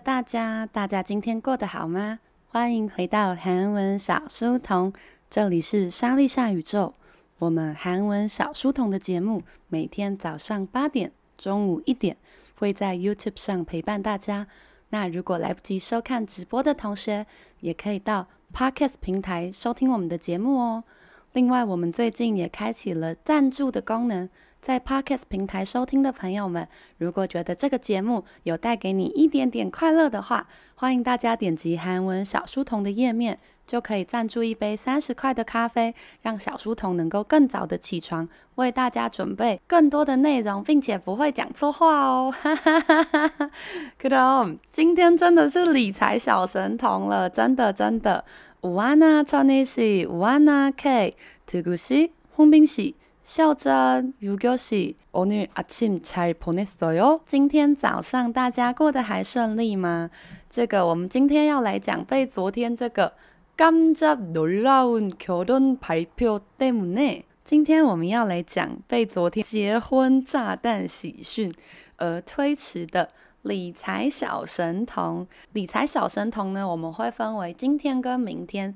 大家，大家今天过得好吗？欢迎回到韩文小书童，这里是莎莉夏宇宙。我们韩文小书童的节目每天早上八点、中午一点会在 YouTube 上陪伴大家。那如果来不及收看直播的同学，也可以到 Podcast 平台收听我们的节目哦。另外，我们最近也开启了赞助的功能。在 Podcast 平台收听的朋友们，如果觉得这个节目有带给你一点点快乐的话，欢迎大家点击韩文小书童的页面，就可以赞助一杯三十块的咖啡，让小书童能够更早的起床，为大家准备更多的内容，并且不会讲错话哦。哈哈哈哈哈。可懂，今天真的是理财小神童了，真的真的。우아나천일씨우아나 K 두구씨홍빈씨 孝珍、유교 씨， 오늘아침잘보냈어요？今天早上大家过得还顺利吗？这个我们今天要来讲被昨天这个깜짝놀라운결혼발표때문에，今天我们要来讲被昨天结婚炸弹喜讯而推迟的理财小神童。理财小神童呢，我们会分为今天跟明天。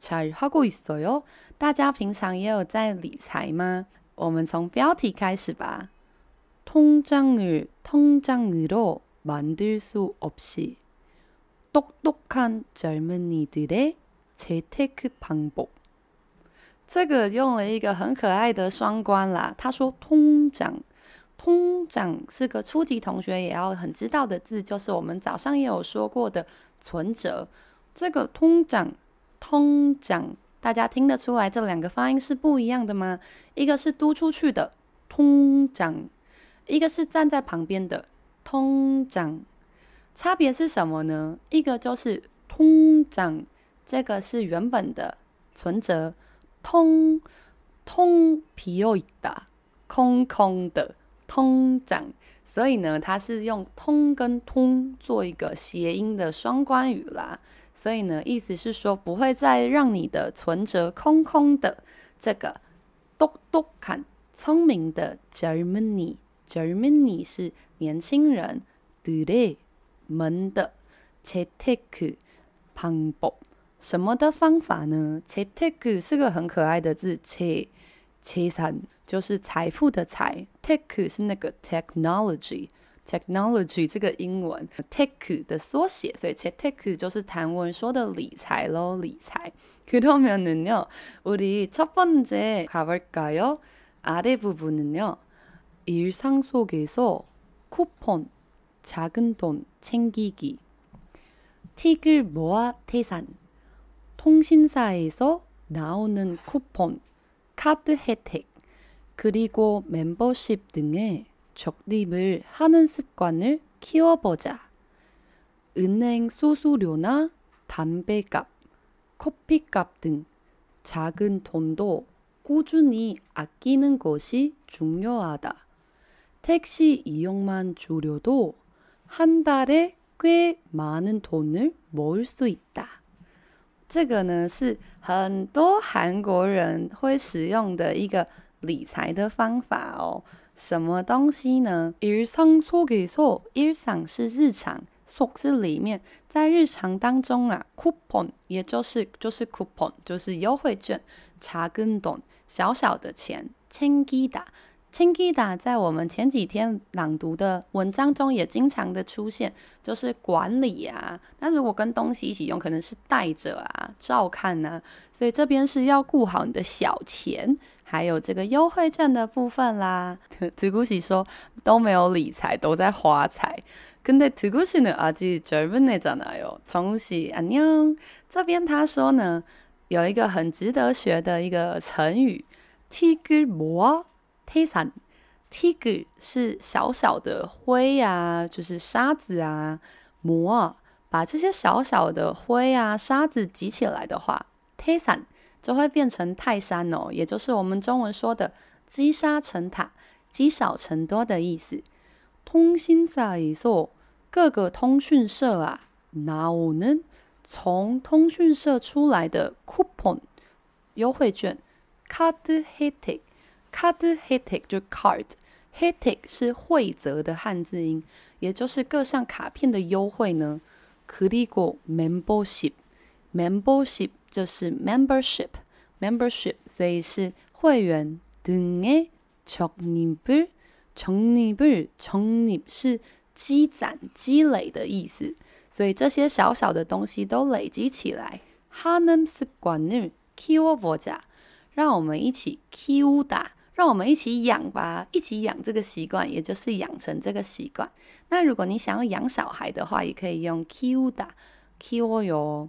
잘하고있어요？大家平常也有在理财吗？我们从标题开始吧。통장을통장으로만들수없이똑똑한젊은이들의재테크방법。这个用了一个很可爱的双关啦。他说通涨，通涨是个初级同学也要很知道的字，就是我们早上也有说过的存折。这个通涨， 通涨。大家听得出来这两个发音是不一样的吗？一个是嘟出去的通涨，一个是站在旁边的通涨，差别是什么呢？一个就是通涨，这个是原本的存折，通通皮又一大，空空的通涨，所以呢，它是用通跟通做一个谐音的双关语啦。所以呢，意思是说不会再让你的存折空空的。这个똑똑한聪明的젊은이，젊은이是年轻人，들의们的재테크방법什么的方法呢？재테크是个很可爱的字，재재산就是财富的财，tech 是那个 technology。 Technology 这个英文 tech 的缩写，所以 tech 就是韩文说的理财咯，理财。그러면은요우리첫번째가볼까요아래부분은요일상속에서쿠폰작은돈챙기기틱을모아태산통신사에서나오는쿠폰카드혜택그리고멤버십 등의 적립을 하는 습관을 키워보자. 은행 수수료나 담배값, 커피값 등 작은 돈도 꾸준히 아끼는 것이 중요하다. 택시 이용만 줄여도 한 달에 꽤 많은 돈을 모을 수 있다. 这个呢是很多韩国人会使用的一个理财的方法哦。 什么东西呢？日常속에서，日常是日常，속是里面，在日常当中啊，쿠폰也就是就是 coupon，就是优惠券，작은 돈，小小的钱，챙기다，챙기다在我们前几天朗读的文章中也经常的出现，就是管理啊。那如果跟东西一起用，可能是带着啊，照看啊。所以这边是要顾好你的小钱。 还有这个优惠券的部分啦。두구씨说都没有理财，都在花财。근데두구씨는아직젊은애잖아요정우씨안녕。这边他说呢，有一个很值得学的一个成语，티끌모아태산。티끌是小小的灰啊，就是沙子啊。모아 把这些小小的灰啊、沙子集起来的话，태산 就会变成泰山哦，也就是我们中文说的积沙成塔、积少成多的意思。通信社에서各个通讯社啊，나오는从通讯社出来的 coupon 优惠券，카드 혜택， 카드 혜택就 card，혜택是惠泽的汉字音，也就是各项卡片的优惠呢。그리고 membership，membership membership 就是 membership，membership，所以是会员등의적립을적립을적립是积攒积累的意思，所以这些小小的东西都累积起来。하는습관을키워보자，让我们一起키우다，让我们一起养吧，一起养这个习惯，也就是养成这个习惯。那如果你想要养小孩的话，也可以用 키우다，키워 요。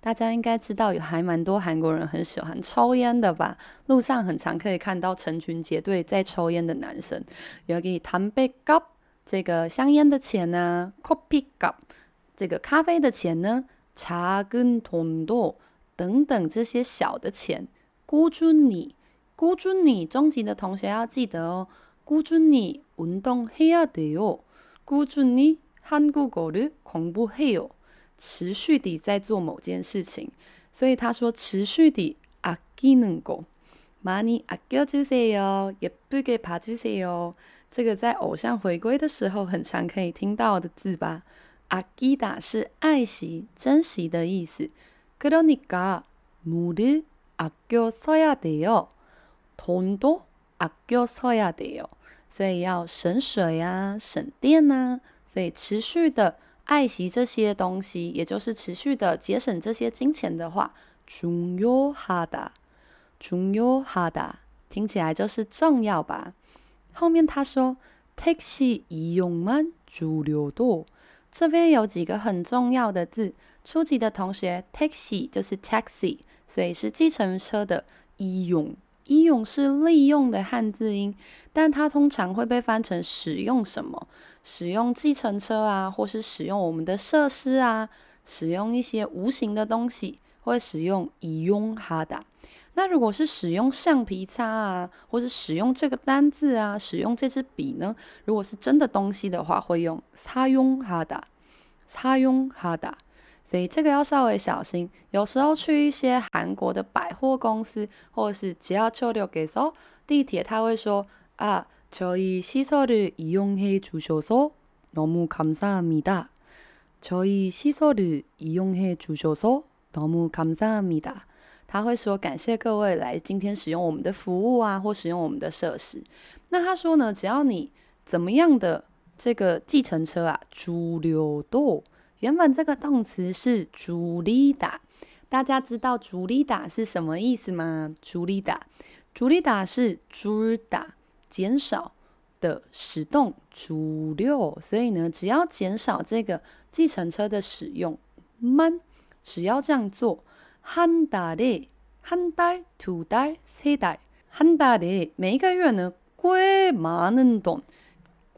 大家应该知道，有还蛮多韩国人很喜欢抽烟的吧？路上很常可以看到成群结队在抽烟的男生。有给담배값这个香烟的钱呢，커피값这个咖啡的钱呢，작은돈도等等这些小的钱。꾸준히꾸준히中级的同学要记得哦。꾸준히운동해야돼요꾸준히한국어를공부해요 持续地在做某件事情，所以他说持续地아끼는 거， 많이아껴주세요， 예쁘게봐주세요。这个在偶像回归的时候很常可以听到的字吧。아끼다是爱惜、珍惜的意思。그러니까물을아껴써야돼요돈도아껴써야돼요。所以要省水啊，省电啊，所以持续的。 爱惜这些东西，也就是持续的节省这些金钱的话，중요하다，중요하다，听起来就是重要吧。后面他说，택시이용만줄여도，这边有几个很重要的字。初级的同学，택시就是 taxi，所以是计程车的이용。 义勇是利用的汉字音但它通常会被翻成使用什么？使用计程车啊或是使用我们的设施啊使用一些无形的东西会使用以用哈达。那如果是使用橡皮擦啊或是使用这个单字啊使用这支笔呢如果是真的东西的话会用擦用哈达。擦用哈达。所以这个要稍微小心，有时候去一些韩国的百货公司，或者是只要车流给走地铁，他会说啊，저희시설을이용해주셔서너무감사합니다。저희시설을이용해주셔서너무감사합니다。他会说感谢各位来今天使用我们的服务啊，或使用我们的设施。那他说呢，只要你怎么样的这个计程车啊，주려도。 原本这个动词是“줄이다”，大家知道“줄이다”是什么意思吗？“줄이다”，“줄이다”是“줄다”减少的使动，“줄여”，所以呢，只要减少这个计程车的使用，慢，只要这样做，한달에한 달、 두달、 세 달， 한달에每一个月呢，꽤많은 돈。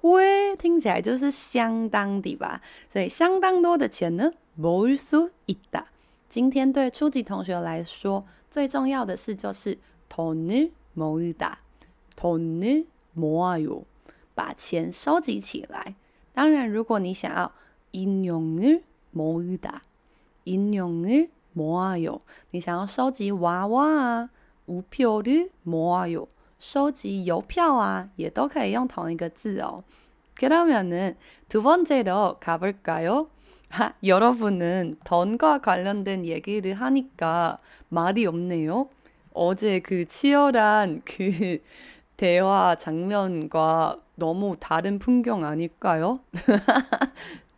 贵听起来就是相当的吧，所以相当多的钱呢，벌수있다。今天对初级同学来说，最重要的事就是돈을모으다，돈을모아요，把钱收集起来。当然，如果你想要인형을모으다，인형을모아요，你想要收集娃娃啊，우표를모아요。 收集邮票啊，也都可以用同一个字哦。그러면은두번째로가볼까요哈，여러분은돈과관련된얘기를하니까말이없네요어제그치열한그 대화 장면과 너무 다른 풍경 아닐까요?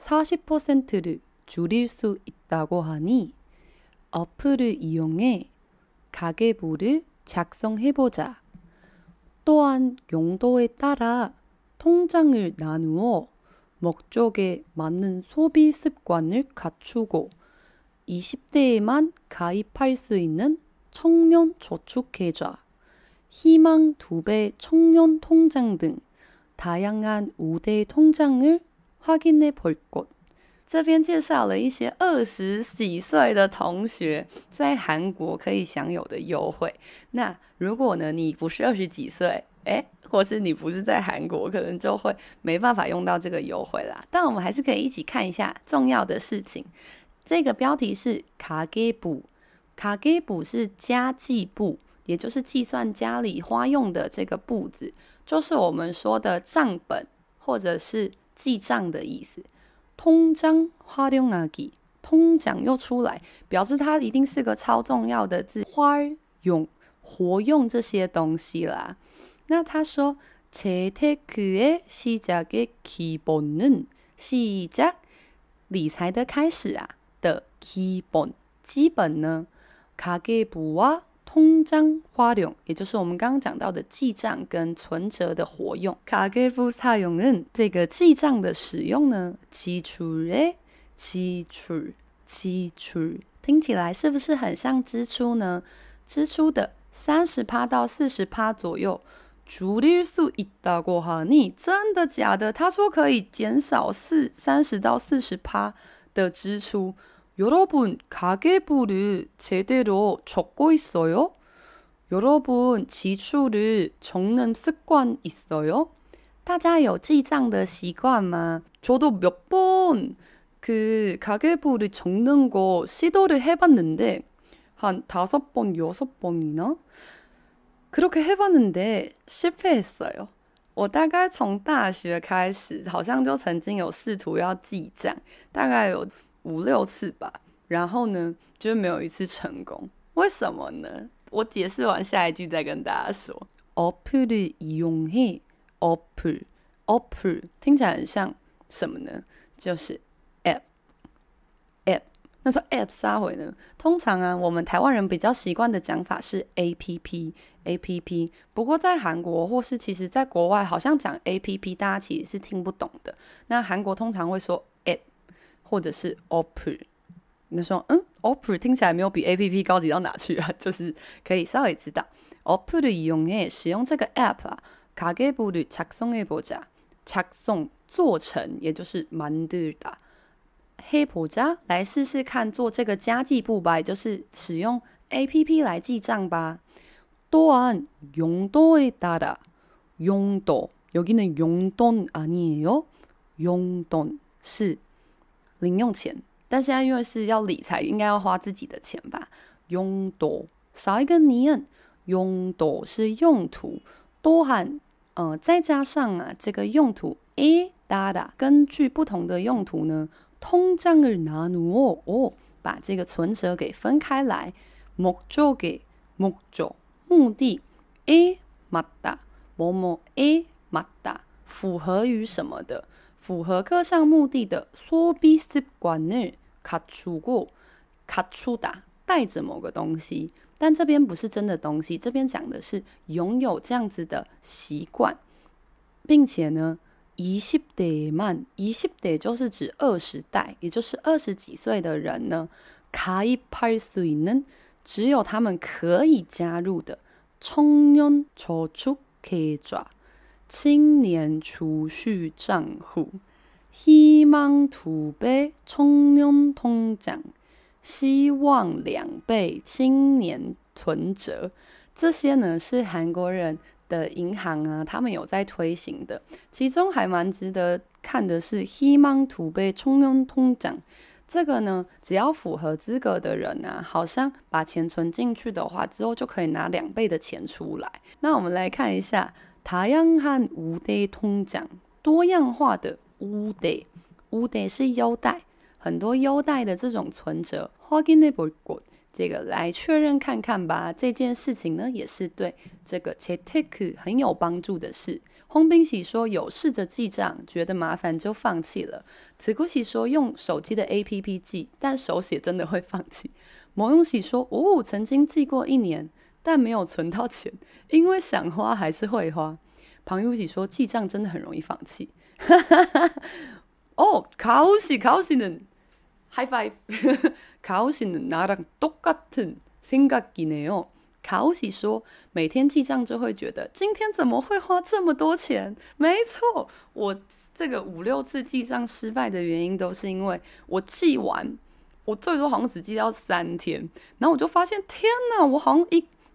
40%를 줄일 수 있다고 하니 어플을 이용해 가계부를 작성해보자. 또한 용도에 따라 통장을 나누어 목적에 맞는 소비 습관을 갖추고 20대에만 가입할 수 있는 청년 저축계좌, 희망 두 배 청년 통장 등 다양한 우대 통장을 확인해 볼 것。 这边介绍了一些二十几岁的同学在韩国可以享有的优惠。那如果呢，你不是二十几岁，诶，或是你不是在韩国，可能就会没办法用到这个优惠啦。但我们还是可以一起看一下重要的事情。这个标题是卡给补。卡给簿是家计簿，也就是计算家里花用的这个簿子，就是我们说的账本或者是 记账的意思。通帐활용하기，通帐又出来，表示它一定是个超重要的字。활용活用这些东西啦。那他说，재테크의시작의기본은 시작理财的开始啊的基本基本呢？卡给簿啊， 通帐활용，也就是我们刚刚讲到的记账跟存折的活用。卡给簿사용은这个记账的使用呢，支出诶，支出支出，听起来是不是很像支出呢？支出的三十趴到四十趴左右，줄일수있다고하니，真的假的？他说可以减少四三十到四十趴的支出。 여러분가계부를제대로적고있어요여러분지출을적는습관있어요大家有记账的习惯吗？저도몇번그가계부를적는거시도를해봤는데한다섯번여섯번이나그렇게해봤는데실패했어요我大概从大学开始，好像就曾经有试图要记账，大概有。 五六次吧，然后呢，就没有一次成功。为什么呢？我解释完下一句再跟大家说。어플을이용해어플어플听起来很像什么呢？就是 app app。那说 app 啥回呢？通常啊，我们台湾人比较习惯的讲法是 app app。不过在韩国或是其实在国外，好像讲 app 大家其实是听不懂的。那韩国通常会说。 或者是 Opera，你说嗯，Opera 听起来没有比 A P P 高级到哪去啊？就是可以稍微知道 Opera 的用诶，使用这个 App 啊，가계부를작성해보자，작성做成，也就是만들다해보자，来试试看做这个家计簿吧，也就是使用 A P P 来记账吧。또한용도에따라용도여기는용돈아니에요용돈是。 零用钱，但现在因为是要理财，应该要花自己的钱吧？用多少一个니은，用多是用途，多含呃再加上啊这个用途诶哒哒，根据不同的用途呢，통장을나누어哦，把这个存折给分开来，목적给목적目的诶맞다뭐뭐诶맞다符合于什么的？ 符合各项目的的소비습관을갖추고갖추다带着某个东西，但这边不是真的东西，这边讲的是拥有这样子的习惯，并且呢，20대만20대就是指二十代，也就是二十几岁的人呢，가입할수있는只有他们可以加入的청년저축계좌 青年储蓄账户，희망두배 청년 통장，希望两倍青年存折。这些呢是韩国人 的银行啊，他们有在推行的，其中还蛮值得看的是희망두배총련통장。这个呢，只要符合资格的人啊，好像把钱存进去的话，之后就可以拿两倍的钱出来。那我们来看一下 다양한우대통장，多样化的우대，우대是优待，很多优待的这种存折。확인해볼 것。这个来确认看看吧。这件事情呢，也是对这个재테크很有帮助的事。홍빈씨说有试着记账，觉得麻烦就放弃了。子姑喜说用手机的 APP 记，但手写真的会放弃。某勇喜说哦，曾经记过一年， 但没有存到钱，因为想花还是会花。庞勇喜说记账真的很容易放弃。哦，考喜考喜的。High five！卡奥西的나랑똑같은생각이네요。卡奥西说，每天记账就会觉得今天怎么会花这么多钱？没错，我这个五六次记账失败的原因都是因为我记完，我最多好像只记到三天，然后我就发现天哪，我好像一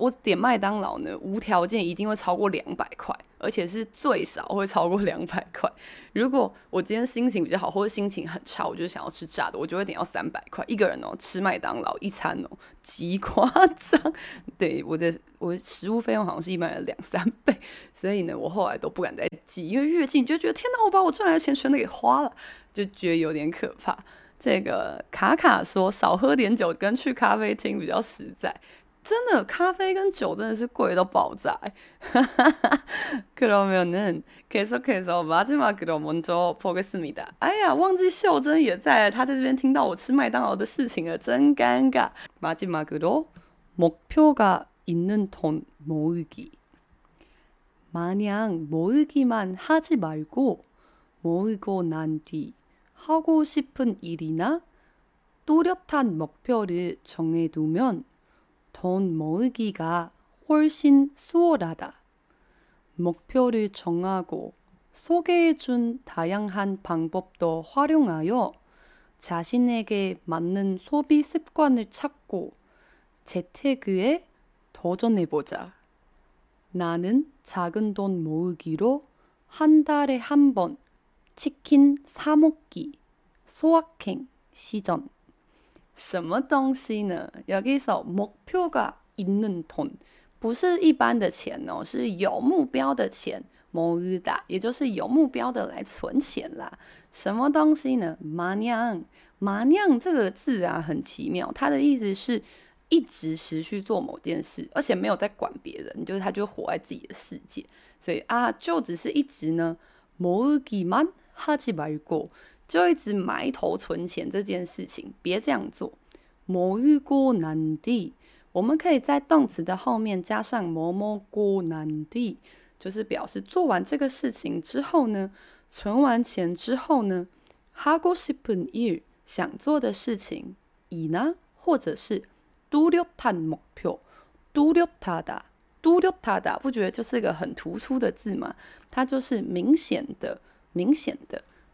我点麦当劳呢，无条件一定会超过两百块，而且是最少会超过两百块。如果我今天心情比较好，或者心情很差，我就想要吃炸的，我就会点要三百块一个人哦。吃麦当劳一餐哦，极夸张。对，我的我的食物费用好像是一般的两三倍，所以呢，我后来都不敢再记，因为越记就觉得天哪，我把我赚来的钱全都给花了，就觉得有点可怕。这个卡卡说少喝点酒跟去咖啡厅比较实在。真的，咖啡跟酒真的是贵到爆炸。哈哈哈，그러면은계속해서마지막으로먼저보겠습니다哎呀，忘记秀珍也在，她在这边听到我吃麦当劳的事情了，真尴尬。마지막으로목표가있는돈모으기마냥모으기만하지말고모으고난뒤하고싶은일이나뚜렷한목표를정해두면 돈 모으기가 훨씬 수월하다. 목표를 정하고 소개해준 다양한 방법도 활용하여 자신에게 맞는 소비 습관을 찾고 재테크에 도전해보자. 나는 작은 돈 모으기로 한 달에 한 번 치킨 사 먹기 소확행 시전. 什么东西呢？여기서목표가있는 돈，不是一般的钱哦，是有目标的钱。모으다，也就是有目标的来存钱啦。什么东西呢？마냥，마냥这个字啊，很奇妙，它的意思是一直持续做某件事，而且没有在管别人，就是他就活在自己的世界。所以啊，就只是一直呢，모으기만하지말고。 就一直埋头存钱这件事情，别这样做。모으고난뒤，我们可以在动词的后面加上뭐뭐고난 뒤，就是表示做完这个事情之后呢，存完钱之后呢，하고싶은 일，想做的事情，이나或者是뚜렷한목표，뚜렷하다，뚜렷하다，不觉得就是一个很突出的字吗？它就是明显的，明显的。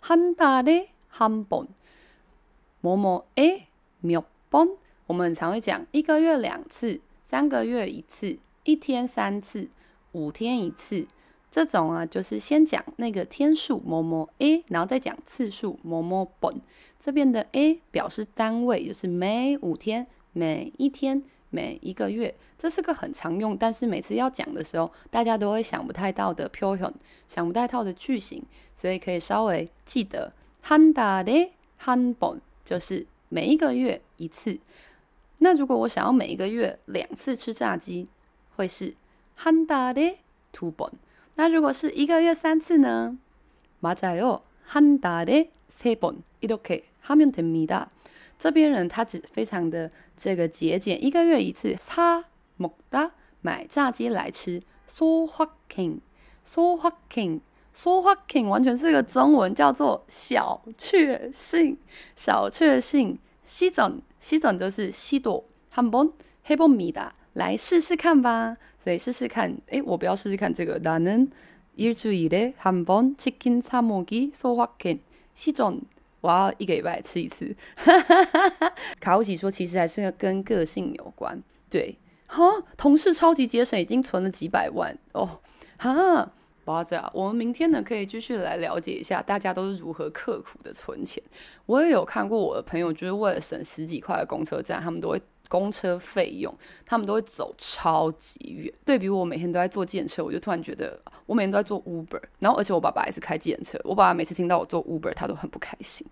한달에한 번， 뭐뭐에몇 번， 我们常会讲一个月两次，三个月一次，一天三次，五天一次。这种啊，就是先讲那个天数某某 a，然后再讲次数某某本。这边的 a 表示单位，就是每五天、每一天、 每一个月。这是个很常用，但是每次要讲的时候，大家都会想不太到的표현，想不太到的句型，所以可以稍微记得한달에한 번， 就是每一个月一次。那如果我想要每一个月两次吃炸鸡，会是한달에두 번。 那如果是一个月三次呢？맞아요한달에세번이렇게하면됩니다。 这边人他只非常的这个节俭，一个月一次。사먹다买炸鸡来吃。소확행소확행소확행完全是个中文，叫做小确幸。小确幸。시전시전就是시도한번해봅니다。来试试看吧，所以试试看。诶，我不要试试看这个。나는일주일에한번치킨사먹기소확행시전， 我要一个礼拜吃一次。卡乌奇说，其实还是跟个性有关。对，哈，同事超级节省，已经存了几百万哦。哈，不要这样，我们明天呢可以继续来了解一下，大家都是如何刻苦的存钱。我也有看过我的朋友，就是为了省十几块的公车站，他们都会。公车费用，他们都会走超级远。对比我每天都在坐计程车，我就突然觉得我每天都在坐 Uber，然后而且我爸爸也是开计程车，我爸爸每次听到我坐 Uber，他都很不开心。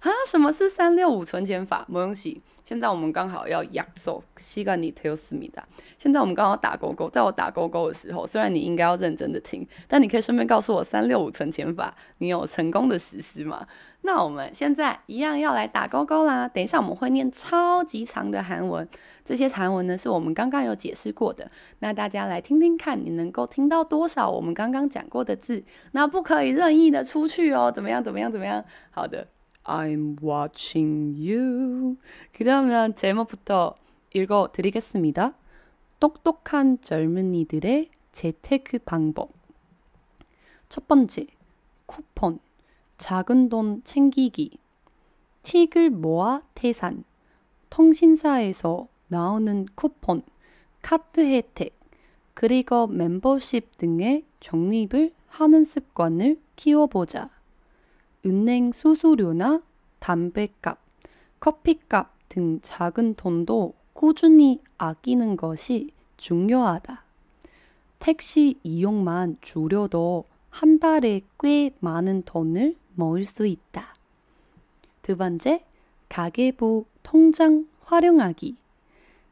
啊什么是三六五存钱法？不用洗现在我们刚好要养瘦西格尼特哟思密达现在我们刚好打勾勾在我打勾勾的时候虽然你应该要认真的听但你可以顺便告诉我 三六五存钱法你有成功的实施吗？那我们现在一样要来打勾勾啦等一下我们会念超级长的韩文这些韩文呢是我们刚刚有解释过的。那大家来听听看你能够听到多少我们刚刚讲过的字。那不可以任意的出去哦怎么样怎么样怎么样？好的。，I'm watching you。그러면 제목부터 읽어 드리겠습니다。똑똑한 젊은이들의 재테크 방법 첫 번째 쿠폰 작은 돈 챙기기, 틱을 모아 태산, 통신사에서 나오는 쿠폰, 카드 혜택, 그리고 멤버십 등의 적립을 하는 습관을 키워보자. 은행 수수료나 담배값, 커피값 등 작은 돈도 꾸준히 아끼는 것이 중요하다. 택시 이용만 줄여도 한 달에 꽤 많은 돈을 모을 수 있다. 두 번째, 가계부 통장 활용하기.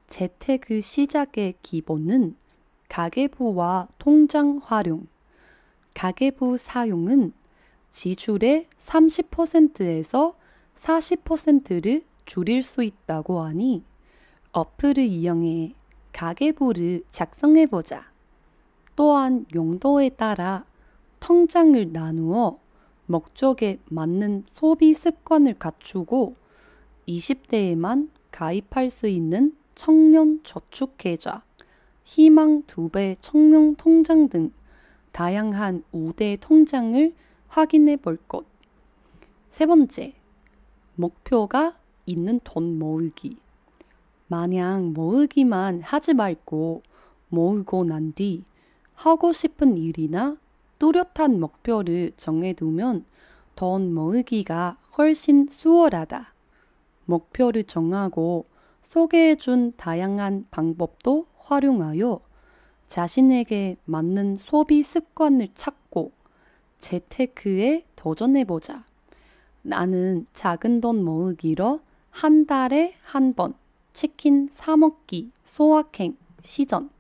재테크 시작의 기본은 가계부와 통장 활용. 가계부 사용은 지출의 30%에서 40%를 줄일 수 있다고 하니 어플을 이용해 가계부를 작성해보자. 또한 용도에 따라 통장을 나누어 목적에 맞는 소비 습관을 갖추고 20대에만 가입할 수 있는 청년 저축계좌, 희망 두 배 청년 통장 등 다양한 우대 통장을 확인해 볼 것. 세 번째, 목표가 있는 돈 모으기. 마냥 모으기만 하지 말고 모으고 난 뒤 하고 싶은 일이나 뚜렷한 목표를 정해두면 돈 모으기가 훨씬 수월하다. 목표를 정하고 소개해준 다양한 방법도 활용하여 자신에게 맞는 소비 습관을 찾고 재테크에 도전해보자. 나는 작은 돈 모으기로 한 달에 한 번 치킨 사먹기 소확행 시전.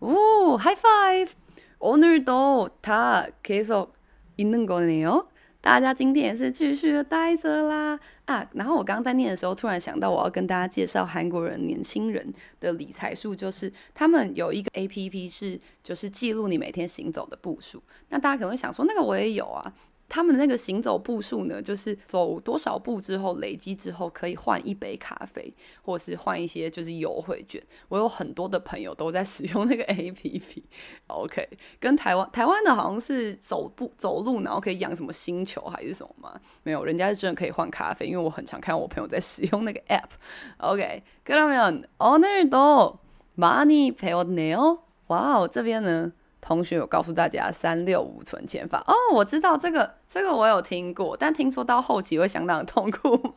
오, 하이파이브! 오늘도 다 계속 있는 거네요. 大家今天也是继续的待着啦啊！然后我刚刚在念的时候，突然想到我要跟大家介绍韩国人年轻人的理财术，就是他们有一个 APP 是就是记录你每天行走的步数。那大家可能会想说，那个我也有啊。他们的那个行走步数呢，就是走多少步之后累积之后可以换一杯咖啡，或是换一些就是优惠券。我有很多的朋友都在使用那个 APP。OK，跟台湾台湾的好像是走步走路，然后可以养什么星球还是什么吗？没有，人家是真的可以换咖啡，因为我很常看我朋友在使用那个 App。OK，그러면오늘도많이배웠네요。哇哦，这边呢？ 同学有告诉大家三六五存钱法哦，我知道这个，这个我有听过，但听说到后期会相当的痛苦嘛。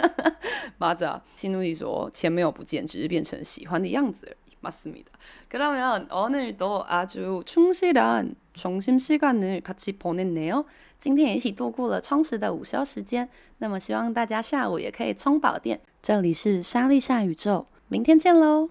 马子啊，新努力说钱没有不见，只是变成喜欢的样子而已。马思密达，그러면오늘도아주충실한점심시간을같이보냈네요。今天也一起度过了充实的午休时间，那么希望大家下午也可以充饱电。这里是莎莉夏宇宙，明天见喽。